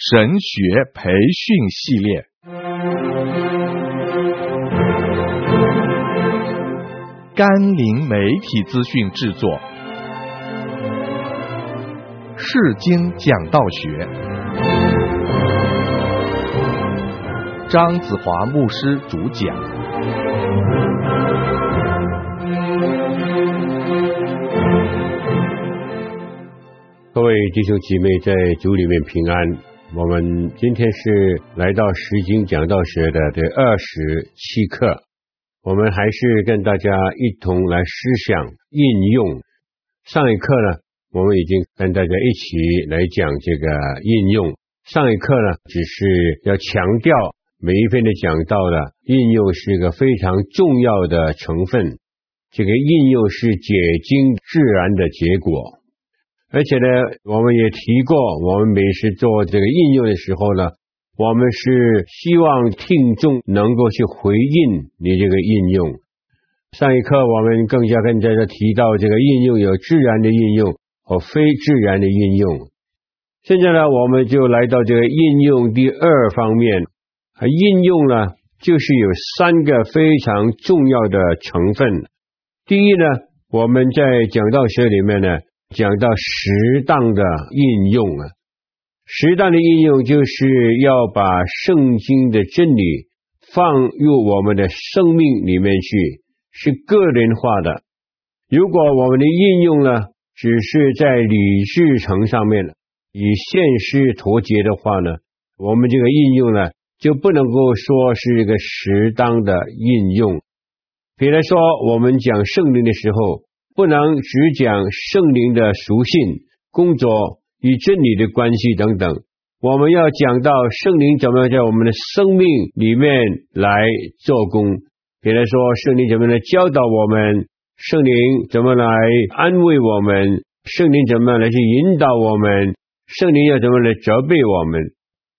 神学培训系列，甘霖媒体资讯制作，世经讲道学，张子华牧师主讲。各位弟兄姐妹在主里面平安。我们今天是来到世经讲道学的第二十七课，我们还是跟大家一同来思想应用。上一课呢，我们已经跟大家一起来讲这个应用。上一课呢，只是要强调每一篇的讲道的应用是一个非常重要的成分，这个应用是解经自然的结果。而且呢，我们也提过，我们每次做这个应用的时候呢，我们是希望听众能够去回应你这个应用。上一课我们更加跟大家提到，这个应用有自然的应用和非自然的应用。现在呢，我们就来到这个应用第二方面，啊，应用呢就是有三个非常重要的成分。第一呢，我们在讲道学里面呢。讲到适当的应用啊，适当的应用就是要把圣经的真理放入我们的生命里面去，是个人化的。如果我们的应用呢，只是在理智层上面与现实脱节的话呢，我们这个应用呢，就不能够说是一个适当的应用。比如说，我们讲圣灵的时候。不能只讲圣灵的属性、工作与真理的关系等等，我们要讲到圣灵怎么样在我们的生命里面来做工。比如说，圣灵怎么来教导我们，圣灵怎么来安慰我们，圣灵怎么样来去引导我们，圣灵要怎么来责备我们。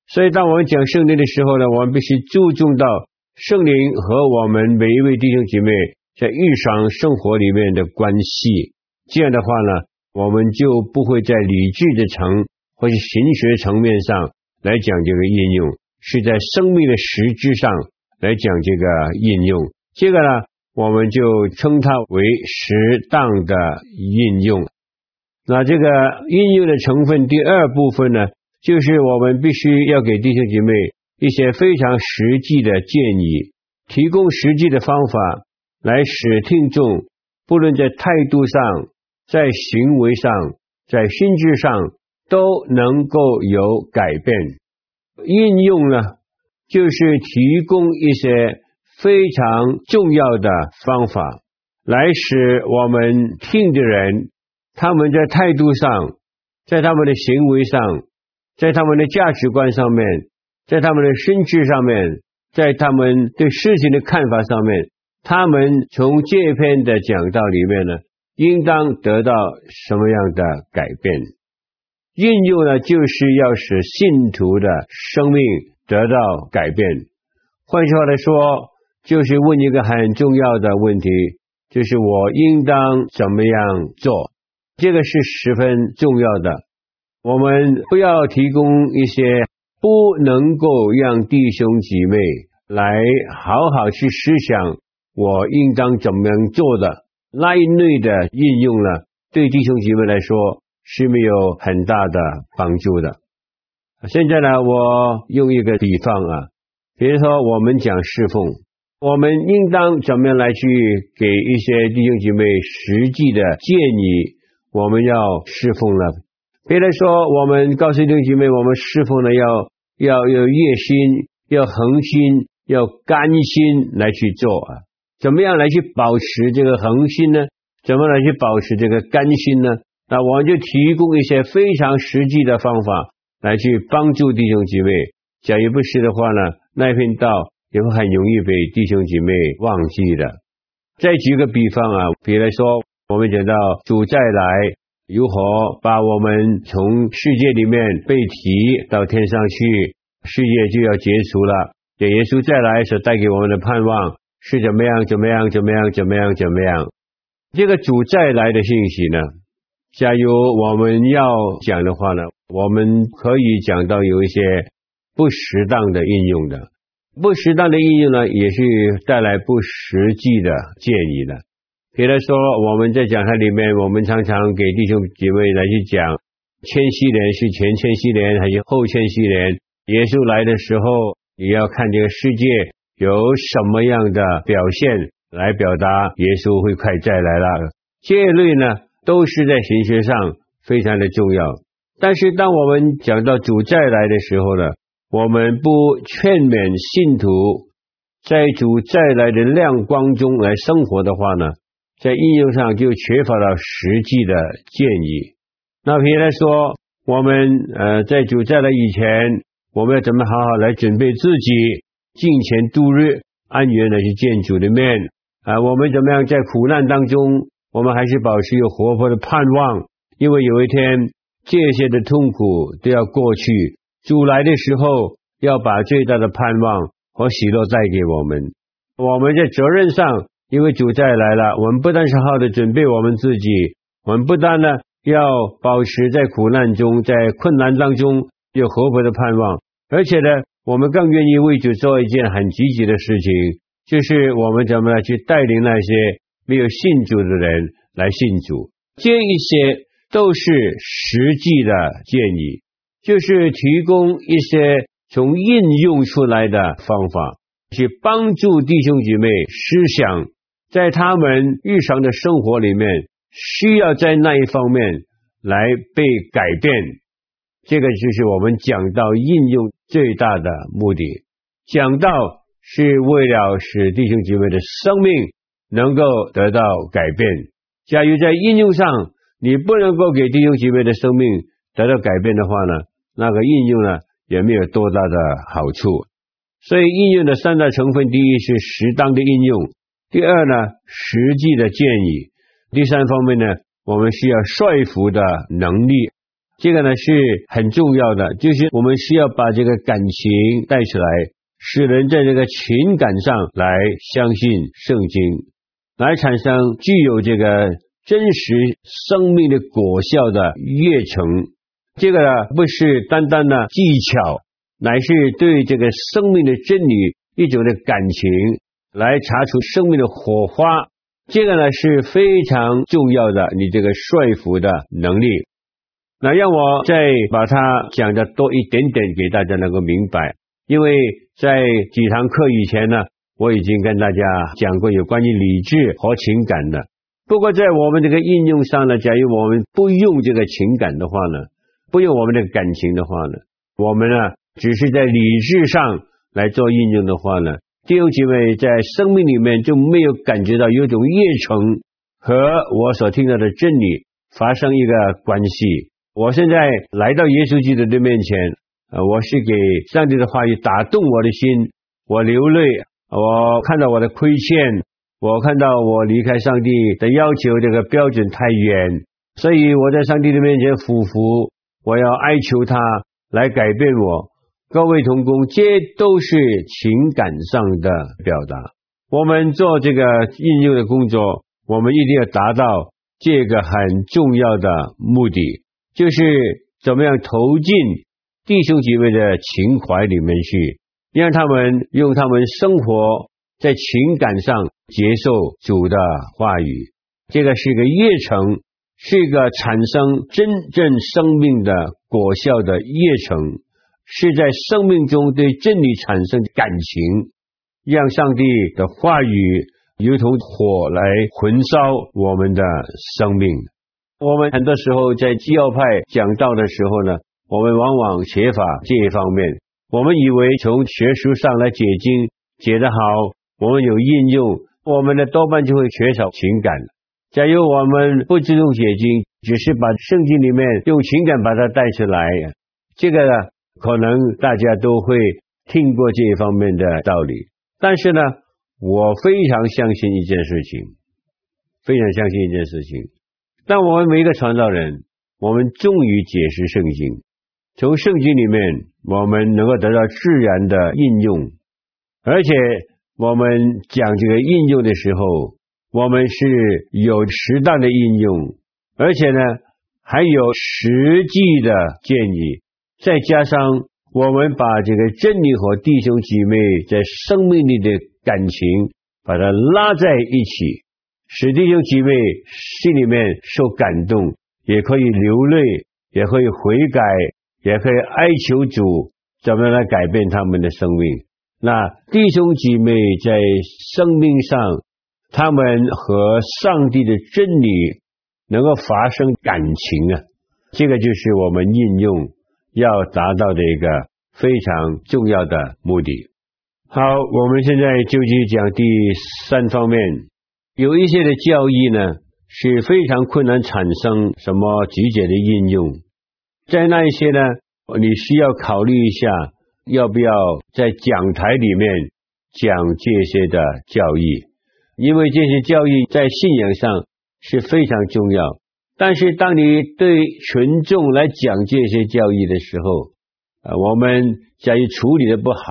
所以，当我们讲圣灵的时候呢，我们必须注重到圣灵和我们每一位弟兄姐妹。在日常生活里面的关系，这样的话呢，我们就不会在理智的层或是形学层面上来讲这个应用，是在生命的实质上来讲这个应用。这个呢，我们就称它为适当的应用。那这个应用的成分第二部分呢，就是我们必须要给弟兄姐妹一些非常实际的建议，提供实际的方法。来使听众不论在态度上、在行为上、在心智上都能够有改变。应用呢，就是提供一些非常重要的方法，来使我们听的人，他们在态度上、在他们的行为上、在他们的价值观上面、在他们的心智上面、在他们对事情的看法上面。他们从这篇的讲道里面呢，应当得到什么样的改变？应用呢，就是要使信徒的生命得到改变。换句话来说，就是问一个很重要的问题，就是我应当怎么样做？这个是十分重要的。我们不要提供一些不能够让弟兄姐妹来好好去思想。我应当怎么样做的那一类的应用呢？对弟兄姐妹来说是没有很大的帮助的。现在呢，我用一个比方啊，比如说我们讲侍奉，我们应当怎么样来去给一些弟兄姐妹实际的建议？我们要侍奉了。比如说，我们告诉弟兄姐妹，我们侍奉呢，要要有热心，要恒心，要甘心来去做啊。怎么样来去保持这个恒心呢？怎么来去保持这个甘心呢？那我们就提供一些非常实际的方法来去帮助弟兄姐妹。假如不是的话呢，那篇道也会很容易被弟兄姐妹忘记的。再举个比方啊，比如说我们讲到主再来，如何把我们从世界里面被提到天上去，世界就要结束了。给耶稣再来所带给我们的盼望。是怎么样？怎么样？怎么样？怎么样？怎么样？这个主再来的信息呢？假如我们要讲的话呢，我们可以讲到有一些不适当的应用的，不适当的应用呢，也是带来不实际的建议的。比如说，我们在讲台里面，我们常常给弟兄姐妹来去讲，千禧年是前千禧年还是后千禧年？耶稣来的时候，你要看这个世界有什么样的表现来表达耶稣会快再来了。这类呢，都是在神学上非常的重要。但是，当我们讲到主再来的时候呢，我们不劝勉信徒在主再来的亮光中来生活的话呢，在应用上就缺乏了实际的建议。那比如说，我们呃在主再来以前，我们要怎么好好来准备自己，敬虔度日，安然的去见主的面啊？我们怎么样在苦难当中，我们还是保持有活泼的盼望，因为有一天这些的痛苦都要过去，主来的时候要把最大的盼望和喜乐带给我们。我们在责任上。因为主再来了，我们不但是好好的准备我们自己，我们不但呢要保持在苦难中，在困难当中有活泼的盼望，而且呢，我们更愿意为主做一件很积极的事情，就是我们怎么样去带领那些没有信主的人来信主。这一些都是实际的建议，就是提供一些从应用出来的方法，去帮助弟兄姐妹思想。在他们日常的生活里面，需要在那一方面来被改变，这个就是我们讲道应用最大的目的。讲道是为了使弟兄姐妹的生命能够得到改变。假如在应用上你不能够给弟兄姐妹的生命得到改变的话呢，那个应用呢也没有多大的好处。所以应用的三大成分，第一是适当的应用。第二呢，实际的建议；第三方面呢，我们需要说服的能力，这个呢是很重要的，就是我们需要把这个感情带出来，使人在这个情感上来相信圣经，来产生具有这个真实生命的果效的热诚。这个呢不是单单的技巧，乃是对这个生命的真理一种的感情。来查出生命的火花，这个呢是非常重要的。你这个说服的能力，那让我再把它讲的多一点点，给大家能够明白。因为在几堂课以前呢，我已经跟大家讲过有关于理智和情感的。不过在我们这个应用上呢，假如我们不用这个情感的话呢，不用我们的感情的话呢，我们呢只是在理智上来做应用的话呢。弟兄姐妹在生命里面就没有感觉到有种热诚和我所听到的真理发生一个关系。我现在来到耶稣基督的面前，呃，我是给上帝的话语打动我的心，我流泪，我看到我的亏欠，我看到我离开上帝的要求这个标准太远，所以我在上帝的面前俯伏，我要哀求他来改变我。各位同工，这都是情感上的表达。我们做这个应用的工作，我们一定要达到这个很重要的目的，就是怎么样投进弟兄姐妹的情怀里面去，让他们用他们生活在情感上接受主的话语。这个是一个热诚，是一个产生真正生命的果效的热诚。是在生命中对真理产生感情，让上帝的话语如同火来焚烧我们的生命。我们很多时候在基要派讲道的时候呢，我们往往缺乏这一方面。我们以为从学术上来解经解得好，我们有应用，我们的多半就会缺少情感。假如我们不注重解经，只是把圣经里面用情感把它带出来，这个呢？可能大家都会听过这一方面的道理，但是呢，我非常相信一件事情，非常相信一件事情。当我们每一个传道人，我们忠于解释圣经，从圣经里面我们能够得到自然的应用，而且我们讲这个应用的时候，我们是有适当的应用，而且呢，还有实际的建议，再加上我们把这个真理和弟兄姐妹在生命里的感情，把它拉在一起，使弟兄姐妹心里面受感动，也可以流泪，也可以悔改，也可以哀求主，怎么来改变他们的生命。那弟兄姐妹在生命上，他们和上帝的真理能够发生感情啊，这个就是我们应用要达到的一个非常重要的目的。好，我们现在就去讲第三方面，有一些的教义呢是非常困难产生什么直接的应用，在那一些呢，你需要考虑一下。要不要在讲台里面讲这些的教义？因为这些教义在信仰上是非常重要。但是当你对群众来讲这些教义的时候，啊，我们假如处理的不好，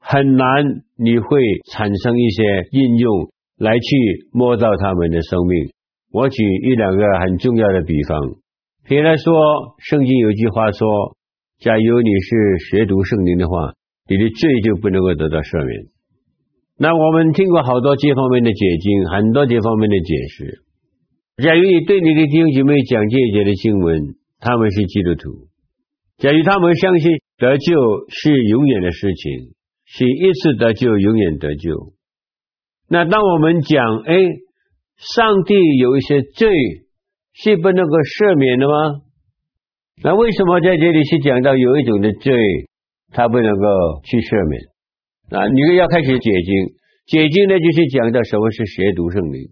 很难你会产生一些应用来去摸到他们的生命。我举一两个很重要的比方，比如说，圣经有句话说。假如你是学读圣经的话，你的罪就不能够得到赦免。那我们听过好多这方面的解经，很多这方面的解释。假如你对你的弟兄姐妹讲这一节的经文，他们是基督徒，假如他们相信得救是永远的事情，是一次得救永远得救。那当我们讲，哎，上帝有一些罪是不能够赦免的吗？那为什么在这里是讲到有一种的罪，他不能够去赦免？啊，你要开始解经，解经呢就是讲到什么是学读圣灵，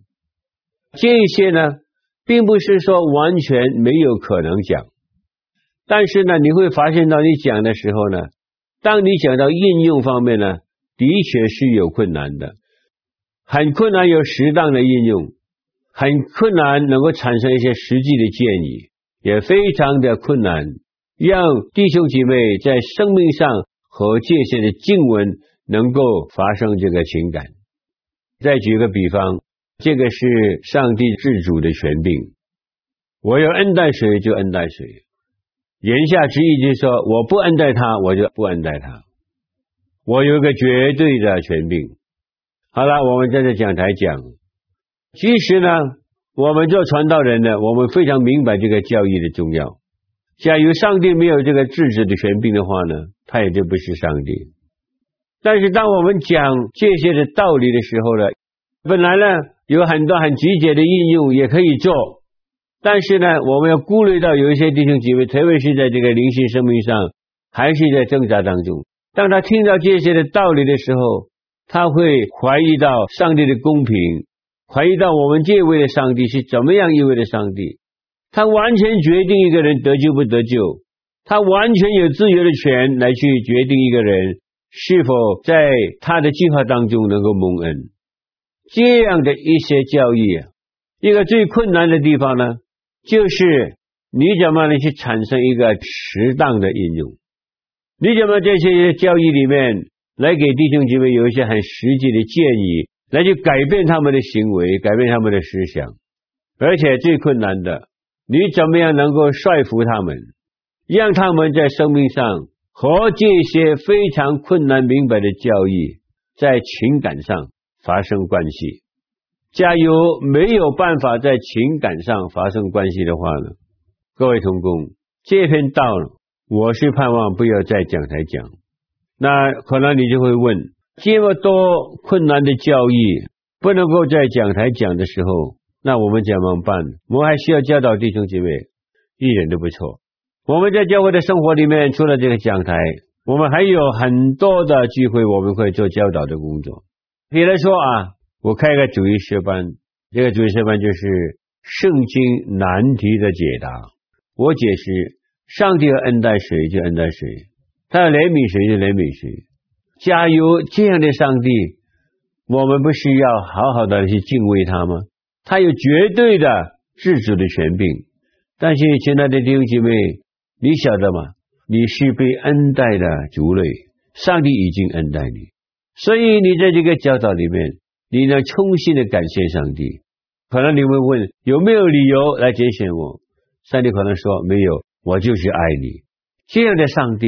这些呢并不是说完全没有可能讲，但是呢你会发现到你讲的时候呢，当你讲到应用方面呢，的确是有困难的，很困难有适当的应用，很困难能够产生一些实际的建议。也非常的困难，让弟兄姐妹在生命上和界限的经文能够发生这个情感。再举个比方，这个是上帝自主的权柄，我要恩待谁就恩待谁，言下之意就是说，我不恩待他，我就不恩待他，我有一个绝对的权柄。好了，我们在这讲台讲，其实呢。我们做传道人呢，我们非常明白这个教义的重要。假如上帝没有这个制止的权柄的话呢，他也就不是上帝。但是当我们讲这些的道理的时候呢，本来呢有很多很直接的应用也可以做，但是呢，我们要顾虑到有一些弟兄姐妹，特别是在这个灵性生命上，还是在挣扎当中。当他听到这些的道理的时候，他会怀疑到上帝的公平。怀疑到我们这位的上帝是怎么样一位的上帝？他完全决定一个人得救不得救，他完全有自由的权来去决定一个人是否在他的计划当中能够蒙恩。这样的一些教义，一个最困难的地方呢，就是你怎么能去产生一个适当的应用？你怎么这些教义里面来给弟兄姐妹有一些很实际的建议？来去改变他们的行为，改变他们的思想，而且最困难的，你怎么样能够说服他们，让他们在生命上和这些非常困难明白的教义，在情感上发生关系？假如没有办法在情感上发生关系的话呢？各位同工，这篇道我是盼望不要在讲台讲，那可能你就会问。这么多困难的教育不能够在讲台讲的时候，那我们怎么办？我们还需要教导弟兄姐妹，一点都不错。我们在教会的生活里面，除了这个讲台，我们还有很多的机会，我们会做教导的工作。比如说啊，我开个主日学班，这个主日学班就是圣经难题的解答。我解释，上帝要恩待谁就恩待谁，他要怜悯谁就怜悯谁。假如这样的上帝，我们不需要好好的去敬畏他吗？他有绝对的自主的权柄。但是，亲爱的弟兄姐妹，你晓得吗？你是被恩待的族类，上帝已经恩待你，所以你在这个教导里面，你能衷心的感谢上帝。可能你会问，有没有理由来拣选我？上帝可能说没有，我就是爱你。这样的上帝，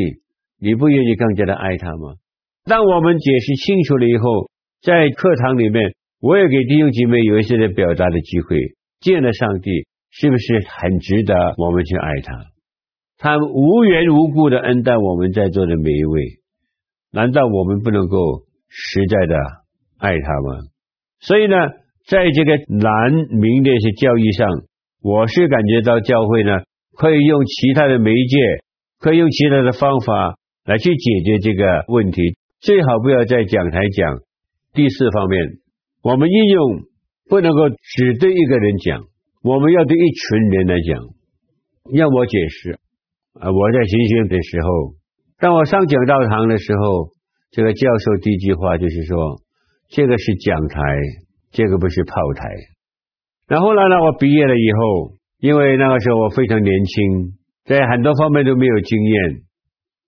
你不愿意更加的爱他吗？当我们解释清楚了以后，在课堂里面，我也给弟兄姐妹有一些的表达的机会。见了上帝是不是很值得我们去爱他？他无缘无故的恩待我们在座的每一位，难道我们不能够实在的爱他吗？所以呢，在这个难明的一些教义上，我是感觉到教会呢，可以用其他的媒介，可以用其他的方法来去解决这个问题。最好不要在讲台讲。第四方面，我们应用不能够只对一个人讲，我们要对一群人来讲。让我解释啊，我在新训的时候，当我上讲道堂的时候，这个教授第一句话就是说：“这个是讲台，这个不是炮台。”然后来呢，我毕业了以后，因为那个时候我非常年轻，在很多方面都没有经验，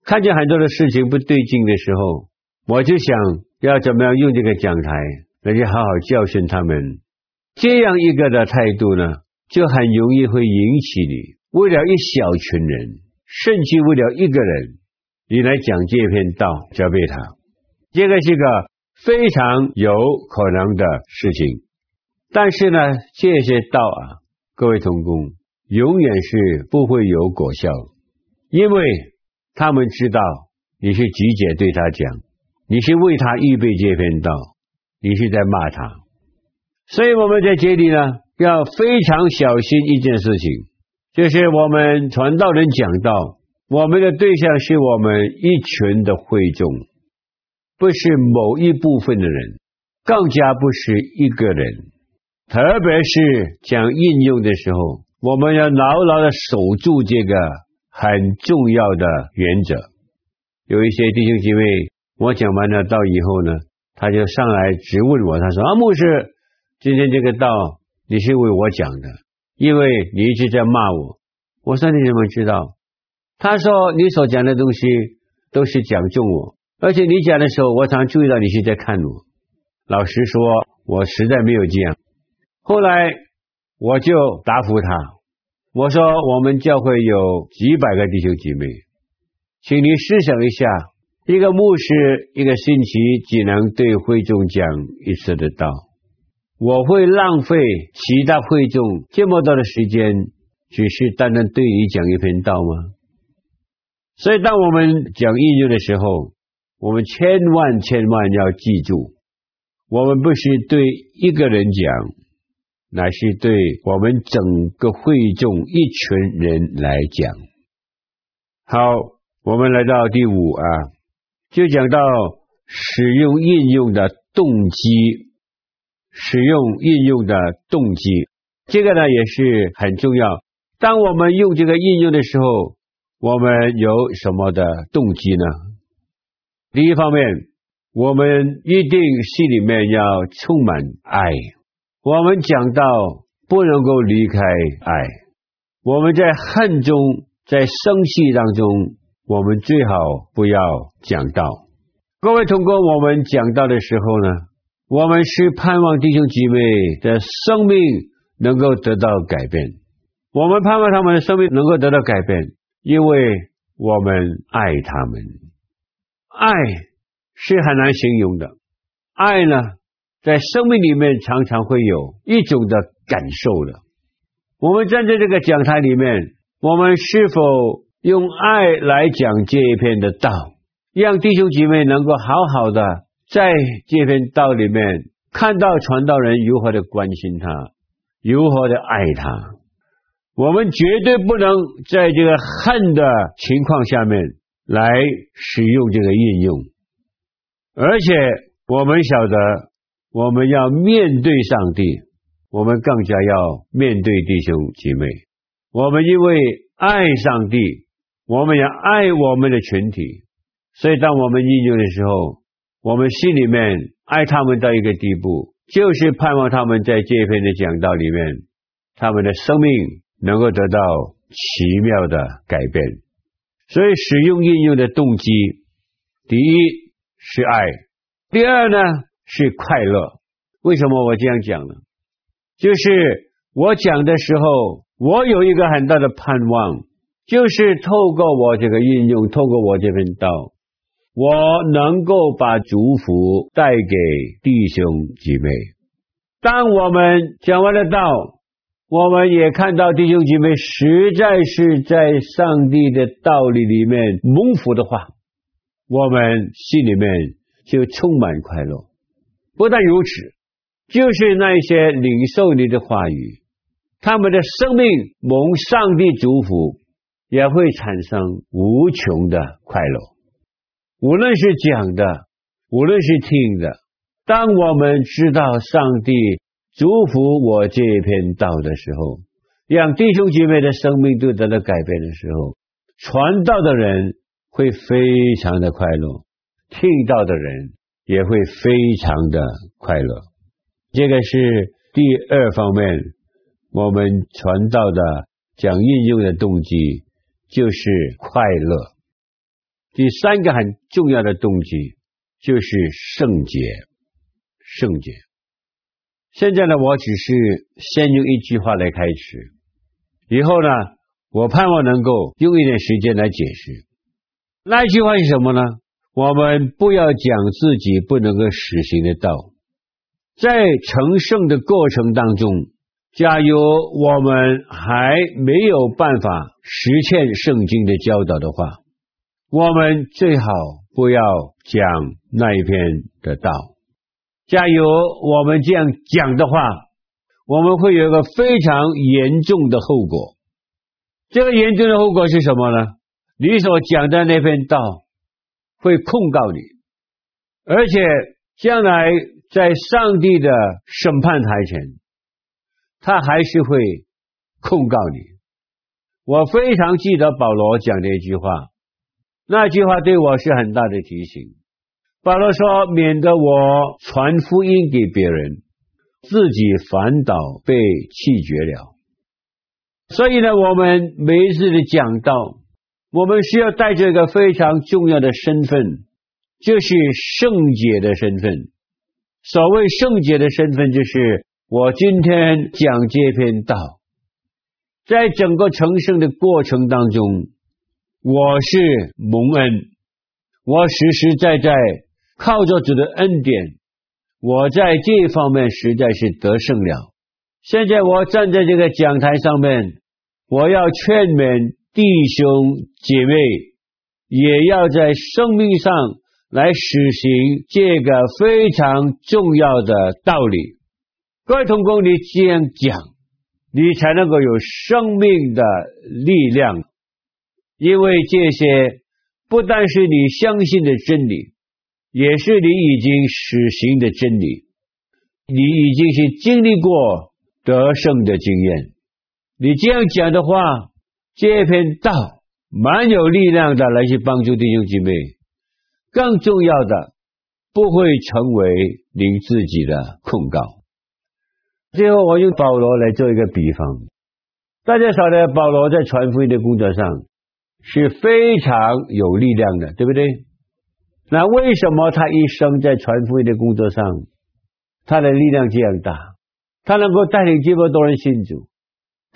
看见很多的事情不对劲的时候。我就想要怎么样用这个讲台来去好好教训他们，这样一个的态度呢，就很容易会引起你为了一小群人，甚至为了一个人，你来讲这篇道责备他，这个是个非常有可能的事情。但是呢，这些道啊，各位同工，永远是不会有果效，因为他们知道你是直接对他讲。你是为他预备这篇道，你是在骂他，所以我们在这里呢，要非常小心一件事情，就是我们传道人讲道，我们的对象是我们一群的会众，不是某一部分的人，更加不是一个人。特别是讲应用的时候，我们要牢牢的守住这个很重要的原则。有一些弟兄姐妹。我讲完了道以后呢，他就上来质问我，他说：“啊，牧师，今天这个道你是为我讲的，因为你一直在骂我。”我说：“你怎么知道？”他说：“你所讲的东西都是讲中我，而且你讲的时候，我常注意到你是在看我。”老实说，我实在没有这样。后来我就答复他，我说：“我们教会有几百个弟兄姐妹，请你试想一下。”一个牧师一个星期只能对会众讲一次的道，我会浪费其他会众这么多的时间，只是单单对你讲一篇道吗？所以，当我们讲应用的时候，我们千万千万要记住，我们不是对一个人讲，乃是对我们整个会众一群人来讲。好，我们来到第五啊。就讲到使用应用的动机，使用应用的动机，这个呢也是很重要。当我们用这个应用的时候，我们有什么的动机呢？第一方面，我们一定心里面要充满爱。我们讲到不能够离开爱，我们在恨中，在生气当中。我们最好不要讲道。各位同工，我们讲道的时候呢，我们是盼望弟兄姐妹的生命能够得到改变。我们盼望他们的生命能够得到改变，因为我们爱他们。爱是很难形容的。爱呢，在生命里面常常会有一种的感受的。我们站在这个讲台里面，我们是否用爱来讲这一篇的道，让弟兄姐妹能够好好的在这篇道里面看到传道人如何的关心他，如何的爱他。我们绝对不能在这个恨的情况下面来使用这个应用，而且我们晓得，我们要面对上帝，我们更加要面对弟兄姐妹。我们因为爱上帝。我们要爱我们的群体，所以当我们应用的时候，我们心里面爱他们到一个地步，就是盼望他们在这篇的讲道里面，他们的生命能够得到奇妙的改变。所以使用应用的动机，第一是爱，第二呢是快乐。为什么我这样讲呢？就是我讲的时候，我有一个很大的盼望，就是透过我这个应用，透过我这份道，我能够把祝福带给弟兄姐妹。当我们讲完了道，我们也看到弟兄姐妹实在是在上帝的道理里面蒙福的话，我们心里面就充满快乐。不但如此，就是那些领受你的话语。他们的生命蒙上帝祝福，也会产生无穷的快乐。无论是讲的，无论是听的，当我们知道上帝祝福我这一篇道的时候，让弟兄姐妹的生命都得到改变的时候，传道的人会非常的快乐，听到的人也会非常的快乐。这个是第二方面。我们传道的讲应用的动机就是快乐。第三个很重要的动机就是圣洁，圣洁。现在呢，我只是先用一句话来开始，以后呢，我盼望能够用一点时间来解释。那一句话是什么呢？我们不要讲自己不能够实行的道，在成圣的过程当中。假如我们还没有办法实现圣经的教导的话，我们最好不要讲那一篇的道。假如我们这样讲的话，我们会有一个非常严重的后果。这个严重的后果是什么呢？你所讲的那篇道会控告你，而且将来在上帝的审判台前。他还是会控告你。我非常记得保罗讲的一句话，那句话对我是很大的提醒。保罗说：“免得我传福音给别人，自己反倒被弃绝了。”所以呢，我们每一次的讲道，我们需要带着一个非常重要的身份，就是圣洁的身份。所谓圣洁的身份，就是。我今天讲这篇道，在整个成圣的过程当中，我是蒙恩，我实实在在靠着主的恩典，我在这方面实在是得胜了。现在我站在这个讲台上面，我要劝勉弟兄姐妹，也要在生命上来实行这个非常重要的道理。各位同工，你这样讲，你才能够有生命的力量，因为这些不但是你相信的真理，也是你已经实行的真理，你已经是经历过得胜的经验。你这样讲的话，这篇道蛮有力量的，来去帮助弟兄姐妹。更重要的，不会成为你自己的控告。最后，我用保罗来做一个比方。大家晓得，保罗在传福音的工作上是非常有力量的，对不对？那为什么他一生在传福音的工作上，他的力量这样大？他能够带领这么多人信主，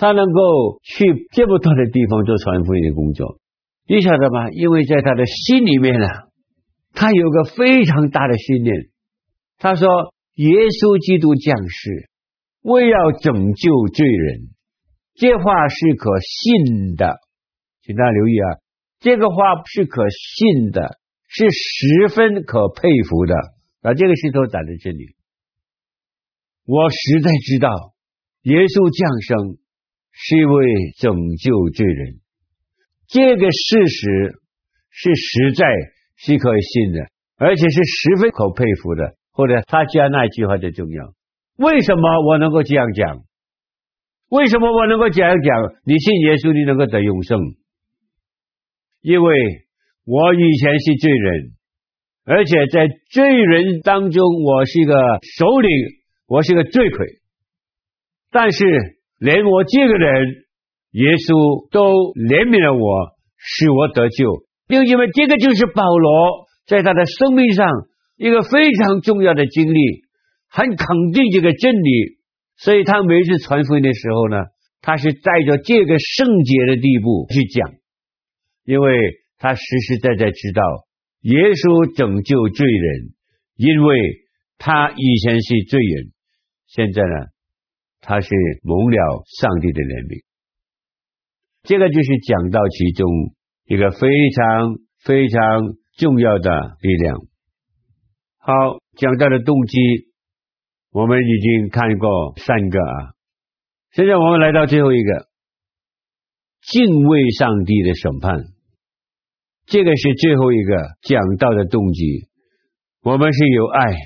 他能够去这么多的地方做传福音的工作，你晓得吗？因为在他的心里面啊，他有个非常大的信念。他说：“耶稣基督降世。”为要拯救罪人，这话是可信的，请大家留意啊，这个话是可信的，是十分可佩服的啊。这个石头讲的真理，我实在知道耶稣降生是为拯救罪人，这个事实是实在是可信的，而且是十分可佩服的。或者他加那句话的重要。为什么我能够这样讲？为什么我能够这样讲？你信耶稣，你能够得永生，因为我以前是罪人，而且在罪人当中，我是一个首领，我是个罪魁。但是连我这个人，耶稣都怜悯了我，使我得救。因为这个就是保罗在他的生命上一个非常重要的经历。很肯定这个真理，所以他每次传福音的时候呢，他是带着这个圣洁的地步去讲，因为他实实在在知道耶稣拯救罪人，因为他以前是罪人，现在呢，他是蒙了上帝的怜悯。这个就是讲到其中一个非常非常重要的力量。好，讲到的动机，我们已经看过三个啊。现在我们来到最后一个，敬畏上帝的审判，这个是最后一个讲到的动机。我们是有爱，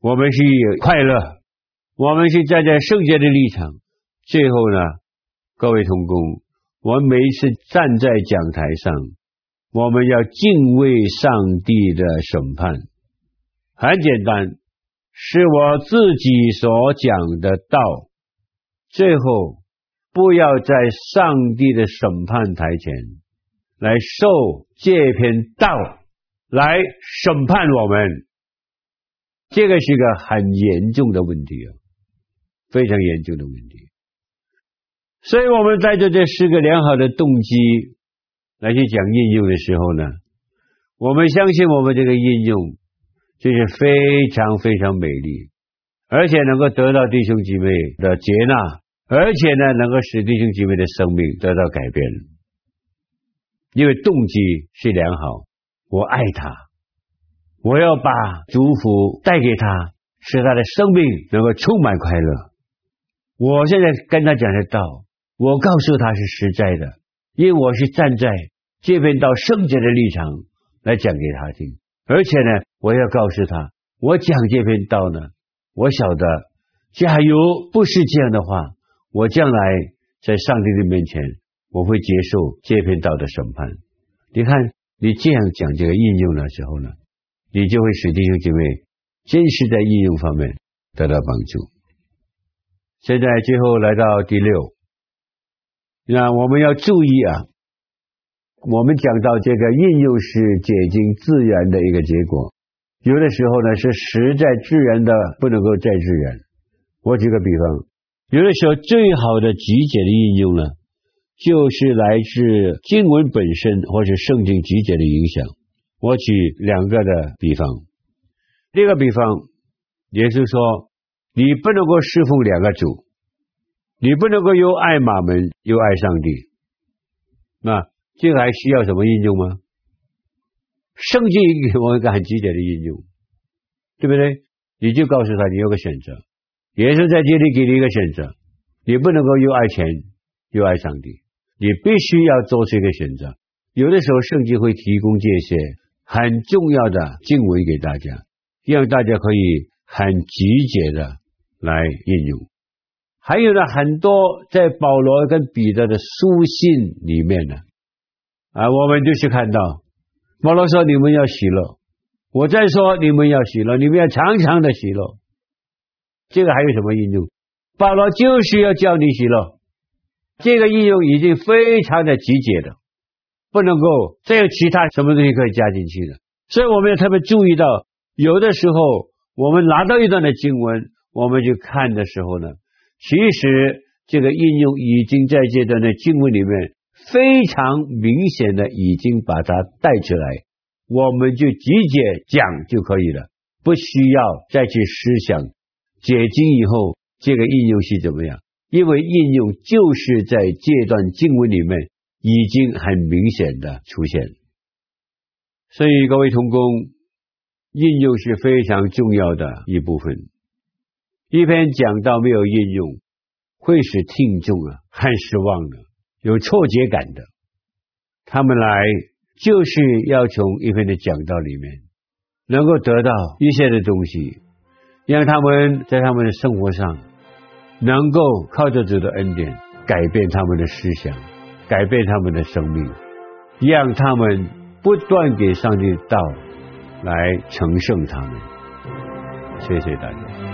我们是有快乐，我们是站在圣洁的立场。最后呢，各位同工，我们每一次站在讲台上，我们要敬畏上帝的审判。很简单，是我自己所讲的道。最后，不要在上帝的审判台前来受这篇道来审判我们，这个是个很严重的问题啊，非常严重的问题。所以我们带着这四个良好的动机来去讲应用的时候呢，我们相信我们这个应用就是非常非常美丽，而且能够得到弟兄姐妹的接纳。而且呢，能够使弟兄姐妹的生命得到改变，因为动机是良好。我爱他，我要把祝福带给他，使他的生命能够充满快乐。我现在跟他讲的道，我告诉他是实在的，因为我是站在这边到圣洁的立场来讲给他听。而且呢，我要告诉他，我讲这篇道呢，我晓得，假如不是这样的话。我将来在上帝的面前，我会接受这篇道的审判。你看，你这样讲这个应用的时候呢，你就会使弟兄姐妹真实在应用方面得到帮助。现在最后来到第六，那我们要注意啊，我们讲到这个应用是解经自然的一个结果，有的时候呢是实在自然的，不能够再自然。我举个比方。有的时候，最好的集解的应用呢，就是来自经文本身，或者圣经集解的影响。我举两个的比方，第一个比方，也就是说，你不能够侍奉两个主，你不能够又爱马门又爱上帝，那这还需要什么应用吗？圣经给我一个很直接的应用，对不对？你就告诉他，你有个选择。也是在这里给你一个选择，你不能够又爱钱又爱上帝，你必须要做出一个选择。有的时候圣经会提供这些很重要的经文给大家，让大家可以很直接的来应用。还有呢，很多在保罗跟彼得的书信里面呢，啊，我们就是看到保罗说：“你们要喜乐。”我再说：“你们要喜乐，你们要常常的喜乐。”这个还有什么应用？保罗就是要叫你喜乐，这个应用已经非常的直接的，不能够再有其他什么东西可以加进去的。所以我们要特别注意到，有的时候我们拿到一段的经文，我们去看的时候呢，其实这个应用已经在这段的经文里面非常明显的已经把它带出来，我们就直接讲就可以了，不需要再去思想。解经以后，这个应用是怎么样？因为应用就是在这段经文里面已经很明显的出现，所以各位同工，应用是非常重要的一部分。一篇讲道没有应用，会使听众啊很失望的，有错觉感的。他们来就是要从一篇的讲道里面能够得到一些的东西。让他们在他们的生活上能够靠着主的恩典改变他们的思想，改变他们的生命，让他们不断给上帝的道来成圣他们。谢谢大家。